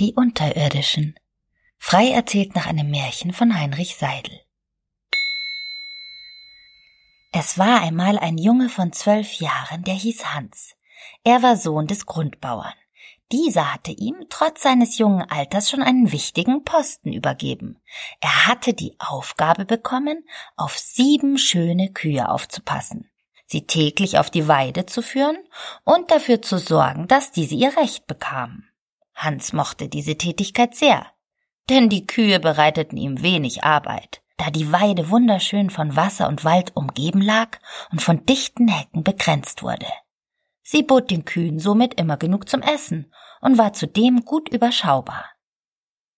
Die Unterirdischen. Frei erzählt nach einem Märchen von Heinrich Seidel. Es war einmal ein Junge von zwölf Jahren, der hieß Hans. Er war Sohn des Grundbauern. Dieser hatte ihm trotz seines jungen Alters schon einen wichtigen Posten übergeben. Er hatte die Aufgabe bekommen, auf sieben schöne Kühe aufzupassen, sie täglich auf die Weide zu führen und dafür zu sorgen, dass diese ihr Recht bekamen. Hans mochte diese Tätigkeit sehr, denn die Kühe bereiteten ihm wenig Arbeit, da die Weide wunderschön von Wasser und Wald umgeben lag und von dichten Hecken begrenzt wurde. Sie bot den Kühen somit immer genug zum Essen und war zudem gut überschaubar.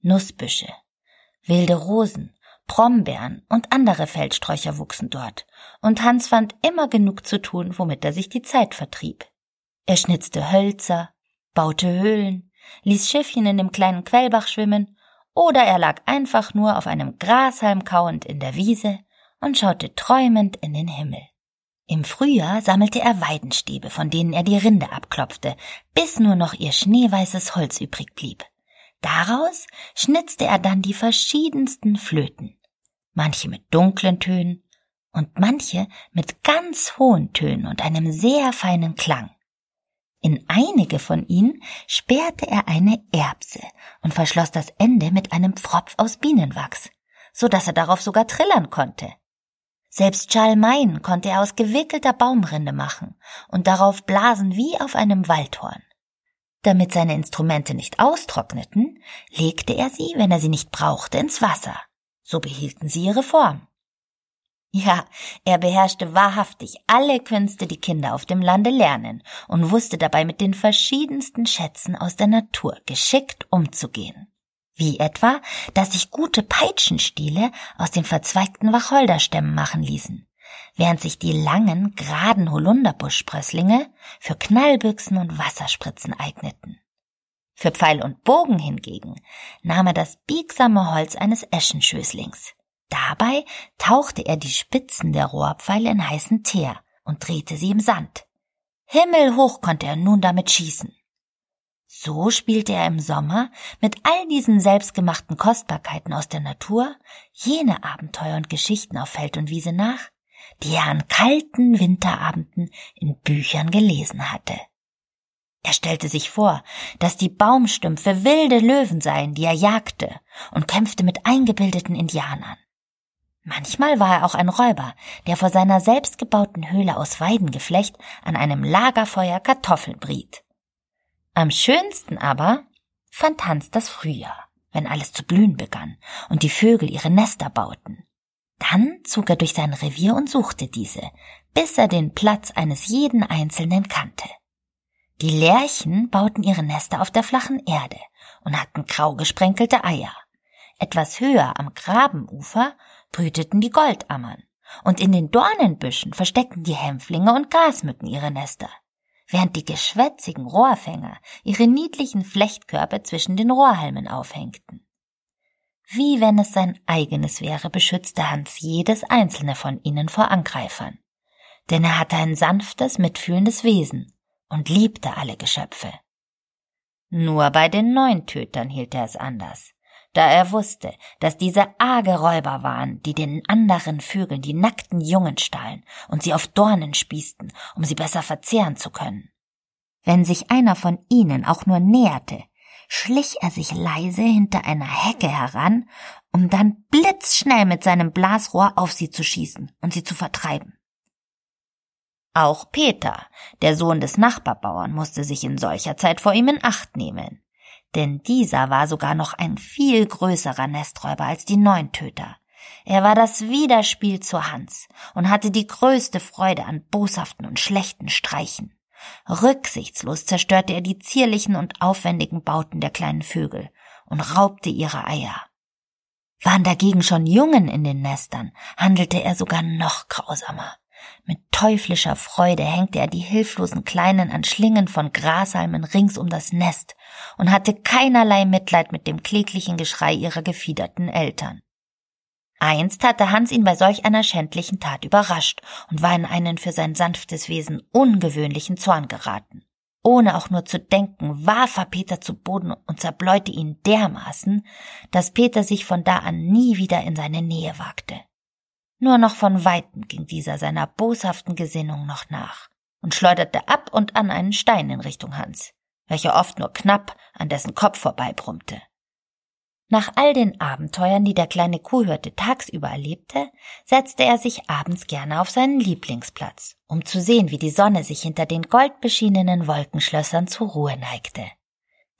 Nussbüsche, wilde Rosen, Brombeeren und andere Feldsträucher wuchsen dort, und Hans fand immer genug zu tun, womit er sich die Zeit vertrieb. Er schnitzte Hölzer, baute Höhlen, ließ Schiffchen in dem kleinen Quellbach schwimmen, oder er lag einfach nur auf einem Grashalm kauend in der Wiese und schaute träumend in den Himmel. Im Frühjahr sammelte er Weidenstäbe, von denen er die Rinde abklopfte, bis nur noch ihr schneeweißes Holz übrig blieb. Daraus schnitzte er dann die verschiedensten Flöten, manche mit dunklen Tönen und manche mit ganz hohen Tönen und einem sehr feinen Klang. In einige von ihnen sperrte er eine Erbse und verschloss das Ende mit einem Pfropf aus Bienenwachs, so dass er darauf sogar trillern konnte. Selbst Schalmeien konnte er aus gewickelter Baumrinde machen und darauf blasen wie auf einem Waldhorn. Damit seine Instrumente nicht austrockneten, legte er sie, wenn er sie nicht brauchte, ins Wasser. So behielten sie ihre Form. Ja, er beherrschte wahrhaftig alle Künste, die Kinder auf dem Lande lernen, und wusste dabei mit den verschiedensten Schätzen aus der Natur geschickt umzugehen. Wie etwa, dass sich gute Peitschenstiele aus den verzweigten Wacholderstämmen machen ließen, während sich die langen, geraden Holunderbuschsprösslinge für Knallbüchsen und Wasserspritzen eigneten. Für Pfeil und Bogen hingegen nahm er das biegsame Holz eines Eschenschößlings. Dabei tauchte er die Spitzen der Rohrpfeile in heißen Teer und drehte sie im Sand. Himmelhoch konnte er nun damit schießen. So spielte er im Sommer mit all diesen selbstgemachten Kostbarkeiten aus der Natur jene Abenteuer und Geschichten auf Feld und Wiese nach, die er an kalten Winterabenden in Büchern gelesen hatte. Er stellte sich vor, dass die Baumstümpfe wilde Löwen seien, die er jagte, und kämpfte mit eingebildeten Indianern. Manchmal war er auch ein Räuber, der vor seiner selbstgebauten Höhle aus Weidengeflecht an einem Lagerfeuer Kartoffeln briet. Am schönsten aber fand Hans das Frühjahr, wenn alles zu blühen begann und die Vögel ihre Nester bauten. Dann zog er durch sein Revier und suchte diese, bis er den Platz eines jeden Einzelnen kannte. Die Lerchen bauten ihre Nester auf der flachen Erde und hatten grau gesprenkelte Eier. Etwas höher am Grabenufer brüteten die Goldammern, und in den Dornenbüschen versteckten die Hämpflinge und Grasmücken ihre Nester, während die geschwätzigen Rohrfänger ihre niedlichen Flechtkörper zwischen den Rohrhalmen aufhängten. Wie wenn es sein eigenes wäre, beschützte Hans jedes einzelne von ihnen vor Angreifern. Denn er hatte ein sanftes, mitfühlendes Wesen und liebte alle Geschöpfe. Nur bei den Neuntötern hielt er es anders da er wusste, dass diese arge Räuber waren, die den anderen Vögeln die nackten Jungen stahlen und sie auf Dornen spießten, um sie besser verzehren zu können. Wenn sich einer von ihnen auch nur näherte, schlich er sich leise hinter einer Hecke heran, um dann blitzschnell mit seinem Blasrohr auf sie zu schießen und sie zu vertreiben. Auch Peter, der Sohn des Nachbarbauern, musste sich in solcher Zeit vor ihm in Acht nehmen denn dieser war sogar noch ein viel größerer Nesträuber als die Neuntöter. Er war das Widerspiel zu Hans und hatte die größte Freude an boshaften und schlechten Streichen. Rücksichtslos zerstörte er die zierlichen und aufwendigen Bauten der kleinen Vögel und raubte ihre Eier. Waren dagegen schon Jungen in den Nestern, handelte er sogar noch grausamer. Mit teuflischer Freude hängte er die hilflosen Kleinen an Schlingen von Grashalmen rings um das Nest und hatte keinerlei Mitleid mit dem kläglichen Geschrei ihrer gefiederten Eltern. Einst hatte Hans ihn bei solch einer schändlichen Tat überrascht und war in einen für sein sanftes Wesen ungewöhnlichen Zorn geraten. Ohne auch nur zu denken, warf er Peter zu Boden und zerbläute ihn dermaßen, dass Peter sich von da an nie wieder in seine Nähe wagte. Nur noch von weitem ging dieser seiner boshaften Gesinnung noch nach und schleuderte ab und an einen Stein in Richtung Hans, welcher oft nur knapp an dessen Kopf vorbeibrummte. Nach all den Abenteuern, die der kleine Kuhhirte tagsüber erlebte, setzte er sich abends gerne auf seinen Lieblingsplatz, um zu sehen, wie die Sonne sich hinter den goldbeschienenen Wolkenschlössern zur Ruhe neigte.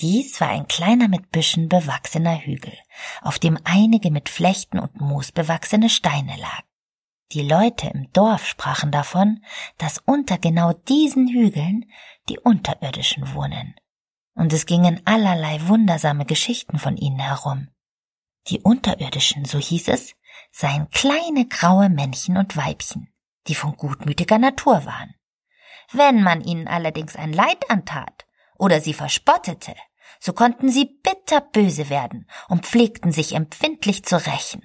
Dies war ein kleiner mit Büschen bewachsener Hügel, auf dem einige mit Flechten und Moos bewachsene Steine lagen. Die Leute im Dorf sprachen davon, dass unter genau diesen Hügeln die Unterirdischen wohnen und es gingen allerlei wundersame Geschichten von ihnen herum. Die Unterirdischen, so hieß es, seien kleine graue Männchen und Weibchen, die von gutmütiger Natur waren. Wenn man ihnen allerdings ein Leid antat oder sie verspottete, so konnten sie bitterböse werden und pflegten sich empfindlich zu rächen.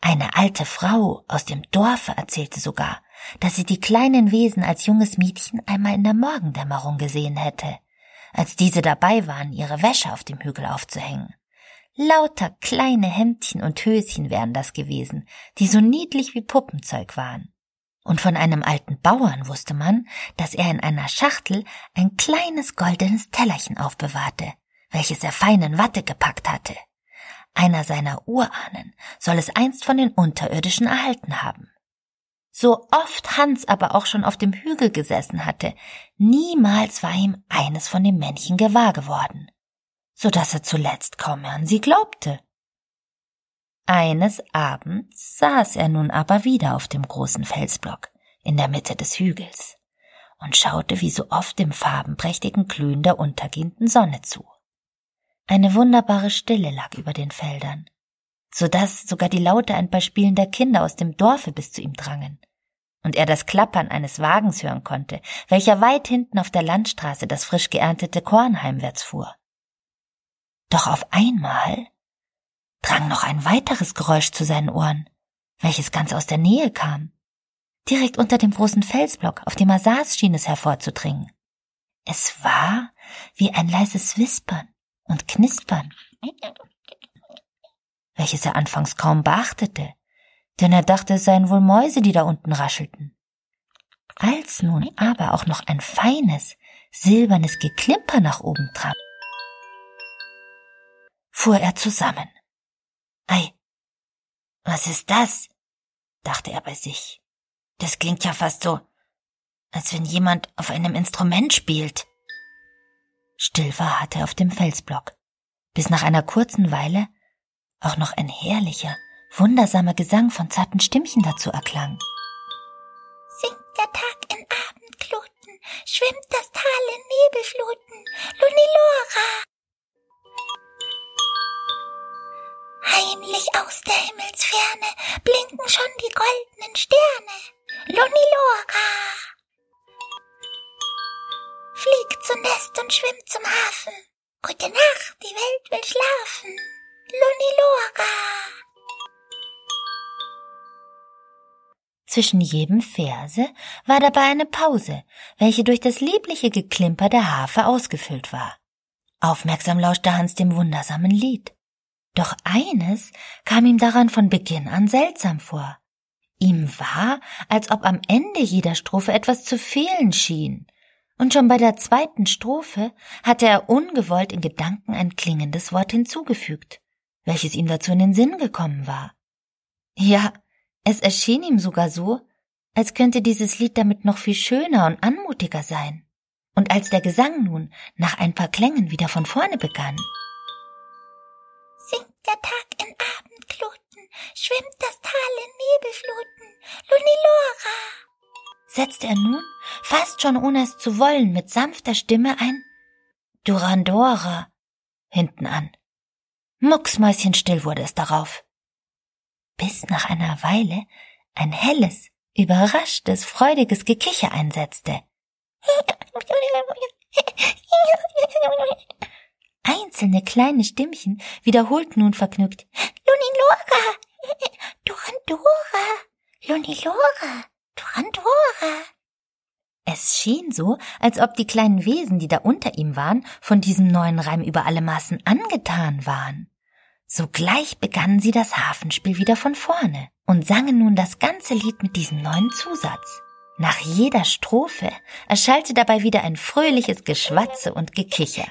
Eine alte Frau aus dem Dorfe erzählte sogar, dass sie die kleinen Wesen als junges Mädchen einmal in der Morgendämmerung gesehen hätte als diese dabei waren, ihre Wäsche auf dem Hügel aufzuhängen. Lauter kleine Hemdchen und Höschen wären das gewesen, die so niedlich wie Puppenzeug waren. Und von einem alten Bauern wusste man, dass er in einer Schachtel ein kleines goldenes Tellerchen aufbewahrte, welches er feinen Watte gepackt hatte. Einer seiner Urahnen soll es einst von den Unterirdischen erhalten haben. So oft Hans aber auch schon auf dem Hügel gesessen hatte, niemals war ihm eines von den Männchen gewahr geworden, so dass er zuletzt kaum mehr an sie glaubte. Eines Abends saß er nun aber wieder auf dem großen Felsblock in der Mitte des Hügels und schaute wie so oft dem farbenprächtigen Glühen der untergehenden Sonne zu. Eine wunderbare Stille lag über den Feldern, so dass sogar die Laute ein paar spielender Kinder aus dem Dorfe bis zu ihm drangen und er das Klappern eines Wagens hören konnte, welcher weit hinten auf der Landstraße das frisch geerntete Korn heimwärts fuhr. Doch auf einmal drang noch ein weiteres Geräusch zu seinen Ohren, welches ganz aus der Nähe kam. Direkt unter dem großen Felsblock, auf dem er saß, schien es hervorzudringen. Es war wie ein leises Wispern und Knispern, welches er anfangs kaum beachtete, denn er dachte, es seien wohl Mäuse, die da unten raschelten. Als nun aber auch noch ein feines, silbernes Geklimper nach oben trat, fuhr er zusammen. Ei, was ist das? dachte er bei sich. Das klingt ja fast so, als wenn jemand auf einem Instrument spielt. Still war hatte er auf dem Felsblock, bis nach einer kurzen Weile auch noch ein herrlicher, wundersamer Gesang von zarten Stimmchen dazu erklang. Sterne, Lunilora. Fliegt zu Nest und schwimmt zum Hafen. Gute Nacht, die Welt will schlafen. Lunilora. Zwischen jedem Verse war dabei eine Pause, welche durch das liebliche Geklimper der Harfe ausgefüllt war. Aufmerksam lauschte Hans dem wundersamen Lied. Doch eines kam ihm daran von Beginn an seltsam vor. Ihm war, als ob am Ende jeder Strophe etwas zu fehlen schien. Und schon bei der zweiten Strophe hatte er ungewollt in Gedanken ein klingendes Wort hinzugefügt, welches ihm dazu in den Sinn gekommen war. Ja, es erschien ihm sogar so, als könnte dieses Lied damit noch viel schöner und anmutiger sein. Und als der Gesang nun nach ein paar Klängen wieder von vorne begann, Singt der Tag schwimmt das Tal in Nebelfluten, Lunilora, setzte er nun, fast schon ohne es zu wollen, mit sanfter Stimme ein Durandora hinten an. Mucksmäuschenstill wurde es darauf. Bis nach einer Weile ein helles, überraschtes, freudiges Gekicher einsetzte. Einzelne kleine Stimmchen wiederholten nun vergnügt. Lunilora, Durandora, Lunilora, Durandora. Es schien so, als ob die kleinen Wesen, die da unter ihm waren, von diesem neuen Reim über alle Maßen angetan waren. Sogleich begannen sie das Hafenspiel wieder von vorne und sangen nun das ganze Lied mit diesem neuen Zusatz. Nach jeder Strophe erschallte dabei wieder ein fröhliches Geschwatze und Gekicher,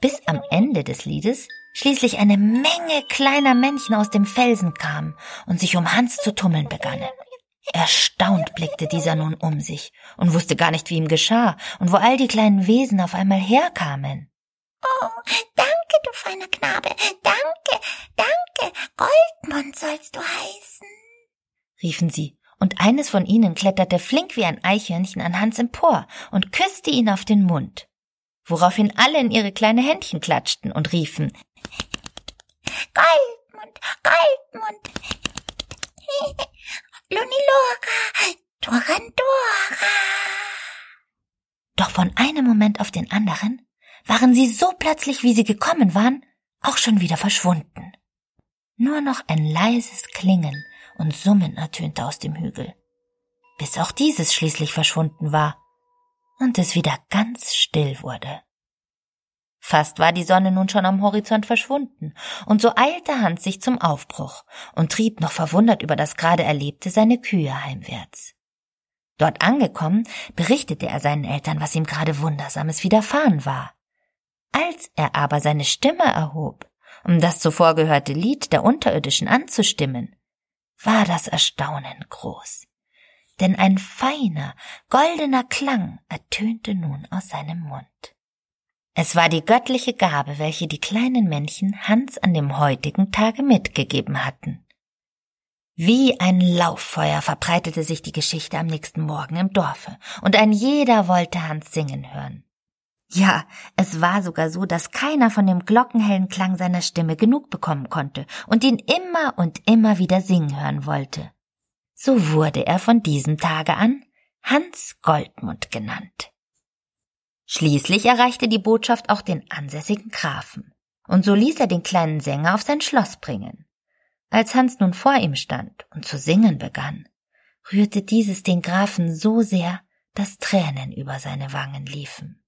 bis am Ende des Liedes schließlich eine Menge kleiner Männchen aus dem Felsen kamen und sich um Hans zu tummeln begannen. Erstaunt blickte dieser nun um sich und wusste gar nicht, wie ihm geschah und wo all die kleinen Wesen auf einmal herkamen. Oh, danke, du feiner Knabe, danke, danke, Goldmund sollst du heißen, riefen sie, und eines von ihnen kletterte flink wie ein Eichhörnchen an Hans empor und küsste ihn auf den Mund, woraufhin alle in ihre kleine Händchen klatschten und riefen Goldmund, Goldmund, Lunilora, Durandora. Doch von einem Moment auf den anderen waren sie so plötzlich, wie sie gekommen waren, auch schon wieder verschwunden. Nur noch ein leises Klingen und Summen ertönte aus dem Hügel, bis auch dieses schließlich verschwunden war und es wieder ganz still wurde. Fast war die Sonne nun schon am Horizont verschwunden, und so eilte Hans sich zum Aufbruch und trieb noch verwundert über das gerade Erlebte seine Kühe heimwärts. Dort angekommen, berichtete er seinen Eltern, was ihm gerade Wundersames widerfahren war. Als er aber seine Stimme erhob, um das zuvor gehörte Lied der Unterirdischen anzustimmen, war das Erstaunen groß. Denn ein feiner, goldener Klang ertönte nun aus seinem Mund. Es war die göttliche Gabe, welche die kleinen Männchen Hans an dem heutigen Tage mitgegeben hatten. Wie ein Lauffeuer verbreitete sich die Geschichte am nächsten Morgen im Dorfe, und ein jeder wollte Hans singen hören. Ja, es war sogar so, dass keiner von dem glockenhellen Klang seiner Stimme genug bekommen konnte und ihn immer und immer wieder singen hören wollte. So wurde er von diesem Tage an Hans Goldmund genannt. Schließlich erreichte die Botschaft auch den ansässigen Grafen, und so ließ er den kleinen Sänger auf sein Schloss bringen. Als Hans nun vor ihm stand und zu singen begann, rührte dieses den Grafen so sehr, dass Tränen über seine Wangen liefen.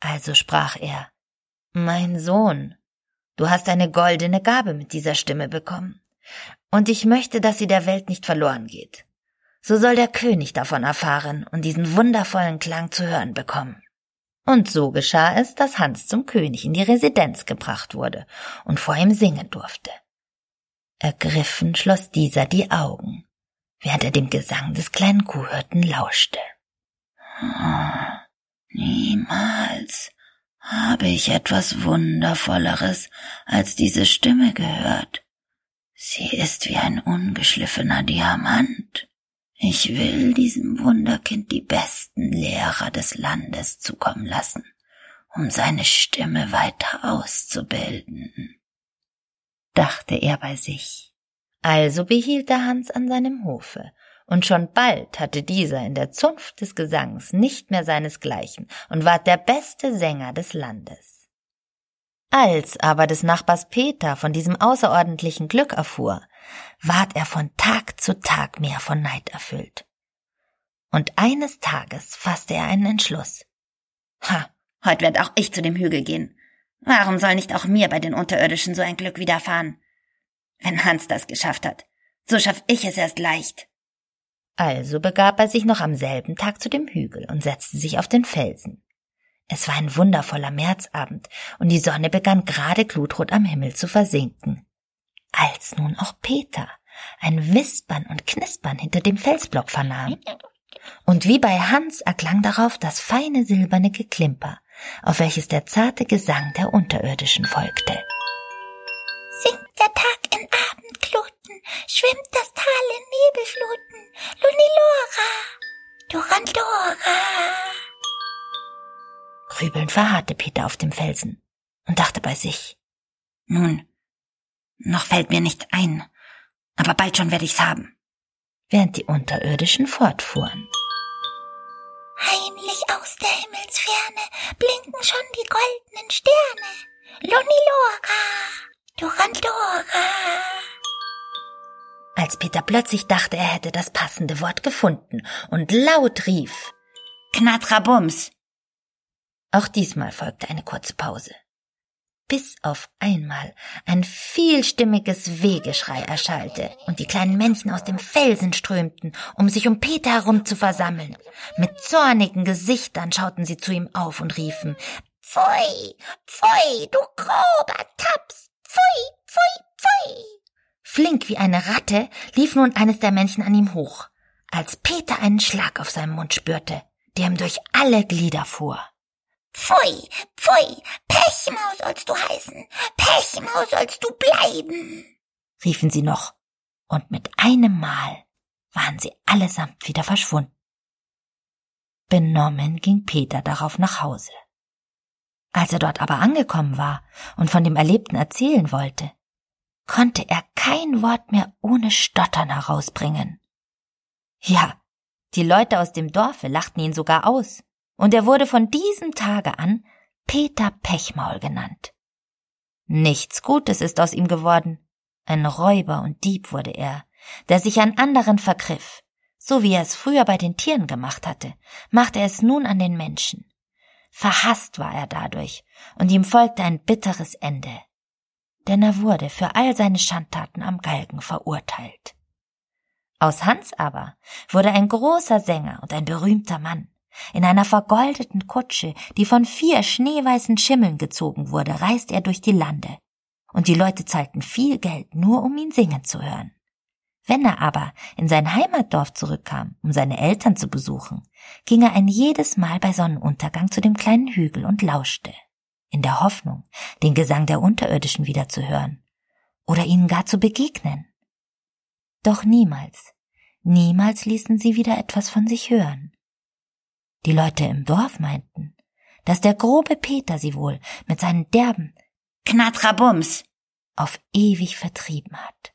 Also sprach er Mein Sohn, du hast eine goldene Gabe mit dieser Stimme bekommen, und ich möchte, dass sie der Welt nicht verloren geht. So soll der König davon erfahren und diesen wundervollen Klang zu hören bekommen. Und so geschah es, dass Hans zum König in die Residenz gebracht wurde und vor ihm singen durfte. Ergriffen schloss dieser die Augen, während er dem Gesang des kleinen Kuhhirten lauschte. Niemals habe ich etwas Wundervolleres als diese Stimme gehört. Sie ist wie ein ungeschliffener Diamant. Ich will diesem Wunderkind die besten Lehrer des Landes zukommen lassen, um seine Stimme weiter auszubilden, dachte er bei sich. Also behielt er Hans an seinem Hofe und schon bald hatte dieser in der Zunft des Gesangs nicht mehr seinesgleichen und ward der beste Sänger des Landes. Als aber des Nachbars Peter von diesem außerordentlichen Glück erfuhr, ward er von Tag zu Tag mehr von Neid erfüllt. Und eines Tages fasste er einen Entschluss. Ha, heut werd auch ich zu dem Hügel gehen. Warum soll nicht auch mir bei den Unterirdischen so ein Glück widerfahren? Wenn Hans das geschafft hat, so schaff ich es erst leicht. Also begab er sich noch am selben Tag zu dem Hügel und setzte sich auf den Felsen. Es war ein wundervoller Märzabend, und die Sonne begann gerade glutrot am Himmel zu versinken. Als nun auch Peter ein Wispern und Knispern hinter dem Felsblock vernahm. Und wie bei Hans erklang darauf das feine silberne Geklimper, auf welches der zarte Gesang der Unterirdischen folgte. Singt der Tag in Abendgluten, schwimmt das Tal in Nebelfluten, Lunilora, Durandora. Grübelnd verharrte Peter auf dem Felsen und dachte bei sich. Nun, noch fällt mir nicht ein, aber bald schon werde ich's haben. Während die Unterirdischen fortfuhren. Heimlich aus der Himmelsferne blinken schon die goldenen Sterne. Lunilora, Durandora. Als Peter plötzlich dachte, er hätte das passende Wort gefunden und laut rief Knatrabums. Auch diesmal folgte eine kurze Pause. Bis auf einmal ein vielstimmiges Wehgeschrei erschallte und die kleinen Männchen aus dem Felsen strömten, um sich um Peter herum zu versammeln. Mit zornigen Gesichtern schauten sie zu ihm auf und riefen Pfui, pfui, du grober Taps. Flink wie eine Ratte lief nun eines der Männchen an ihm hoch, als Peter einen Schlag auf seinem Mund spürte, der ihm durch alle Glieder fuhr. Pfui, pfui, Pechmau sollst du heißen, Pechmau sollst du bleiben, riefen sie noch, und mit einem Mal waren sie allesamt wieder verschwunden. Benommen ging Peter darauf nach Hause. Als er dort aber angekommen war und von dem Erlebten erzählen wollte, konnte er kein Wort mehr ohne Stottern herausbringen. Ja, die Leute aus dem Dorfe lachten ihn sogar aus, und er wurde von diesem Tage an Peter Pechmaul genannt. Nichts Gutes ist aus ihm geworden. Ein Räuber und Dieb wurde er, der sich an anderen vergriff. So wie er es früher bei den Tieren gemacht hatte, machte er es nun an den Menschen. Verhasst war er dadurch, und ihm folgte ein bitteres Ende. Denn er wurde für all seine Schandtaten am Galgen verurteilt. Aus Hans aber wurde ein großer Sänger und ein berühmter Mann. In einer vergoldeten Kutsche, die von vier schneeweißen Schimmeln gezogen wurde, reist er durch die Lande. Und die Leute zahlten viel Geld, nur um ihn singen zu hören. Wenn er aber in sein Heimatdorf zurückkam, um seine Eltern zu besuchen, ging er ein jedes Mal bei Sonnenuntergang zu dem kleinen Hügel und lauschte, in der Hoffnung, den Gesang der Unterirdischen wieder zu hören oder ihnen gar zu begegnen. Doch niemals, niemals ließen sie wieder etwas von sich hören. Die Leute im Dorf meinten, dass der grobe Peter sie wohl mit seinen derben Knatrabums auf ewig vertrieben hat.